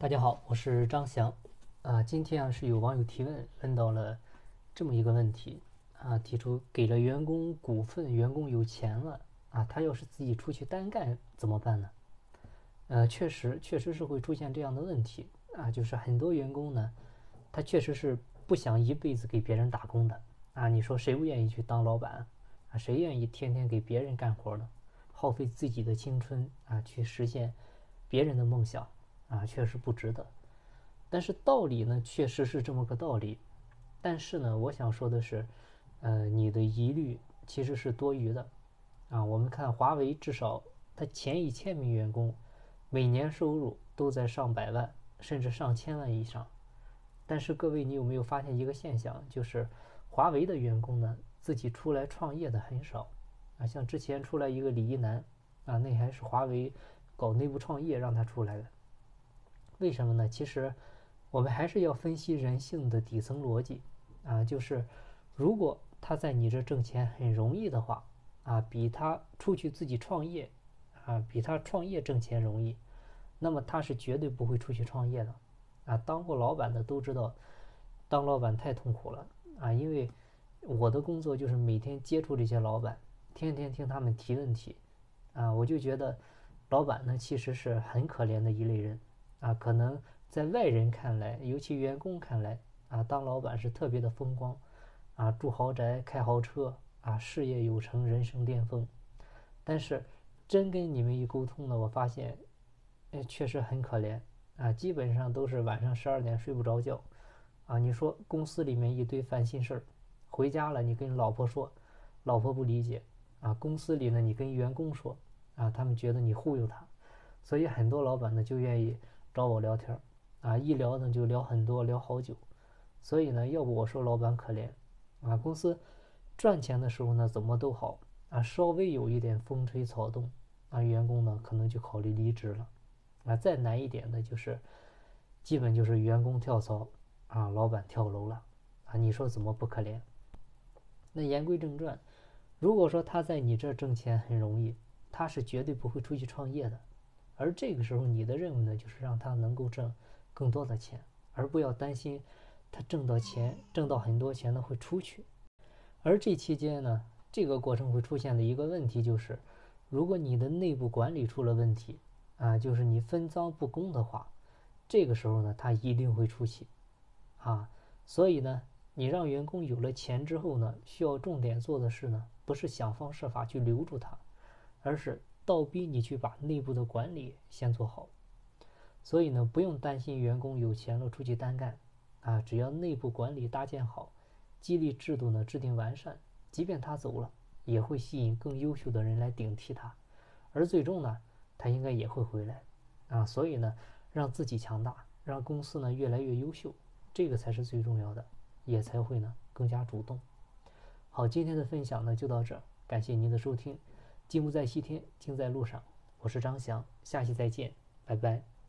大家好，我是张翔。啊，今天啊是有网友提问，问到了这么一个问题啊，提出给了员工股份，员工有钱了啊，他要是自己出去单干怎么办呢？呃，确实，确实是会出现这样的问题啊，就是很多员工呢，他确实是不想一辈子给别人打工的啊。你说谁不愿意去当老板啊？谁愿意天天给别人干活呢？耗费自己的青春啊，去实现别人的梦想？啊，确实不值得，但是道理呢，确实是这么个道理。但是呢，我想说的是，呃，你的疑虑其实是多余的。啊，我们看华为，至少它前一千名员工，每年收入都在上百万，甚至上千万以上。但是各位，你有没有发现一个现象，就是华为的员工呢，自己出来创业的很少。啊，像之前出来一个李一男，啊，那还是华为搞内部创业让他出来的。为什么呢？其实，我们还是要分析人性的底层逻辑啊，就是如果他在你这挣钱很容易的话啊，比他出去自己创业啊，比他创业挣钱容易，那么他是绝对不会出去创业的啊。当过老板的都知道，当老板太痛苦了啊，因为我的工作就是每天接触这些老板，天天听他们提问题啊，我就觉得老板呢其实是很可怜的一类人。啊，可能在外人看来，尤其员工看来，啊，当老板是特别的风光，啊，住豪宅、开豪车，啊，事业有成、人生巅峰。但是，真跟你们一沟通呢，我发现，哎，确实很可怜，啊，基本上都是晚上十二点睡不着觉，啊，你说公司里面一堆烦心事儿，回家了你跟老婆说，老婆不理解，啊，公司里呢你跟员工说，啊，他们觉得你忽悠他，所以很多老板呢就愿意。找我聊天啊，一聊呢就聊很多，聊好久。所以呢，要不我说老板可怜啊，公司赚钱的时候呢怎么都好啊，稍微有一点风吹草动啊，员工呢可能就考虑离职了啊。再难一点的就是，基本就是员工跳槽啊，老板跳楼了啊。你说怎么不可怜？那言归正传，如果说他在你这挣钱很容易，他是绝对不会出去创业的。而这个时候，你的任务呢，就是让他能够挣更多的钱，而不要担心他挣到钱，挣到很多钱呢会出去。而这期间呢，这个过程会出现的一个问题就是，如果你的内部管理出了问题啊，就是你分赃不公的话，这个时候呢，他一定会出气啊。所以呢，你让员工有了钱之后呢，需要重点做的事呢，不是想方设法去留住他，而是。倒逼你去把内部的管理先做好，所以呢，不用担心员工有钱了出去单干，啊，只要内部管理搭建好，激励制度呢制定完善，即便他走了，也会吸引更优秀的人来顶替他，而最终呢，他应该也会回来，啊，所以呢，让自己强大，让公司呢越来越优秀，这个才是最重要的，也才会呢更加主动。好，今天的分享呢就到这儿，感谢您的收听。金不在西天，金在路上。我是张翔，下期再见，拜拜。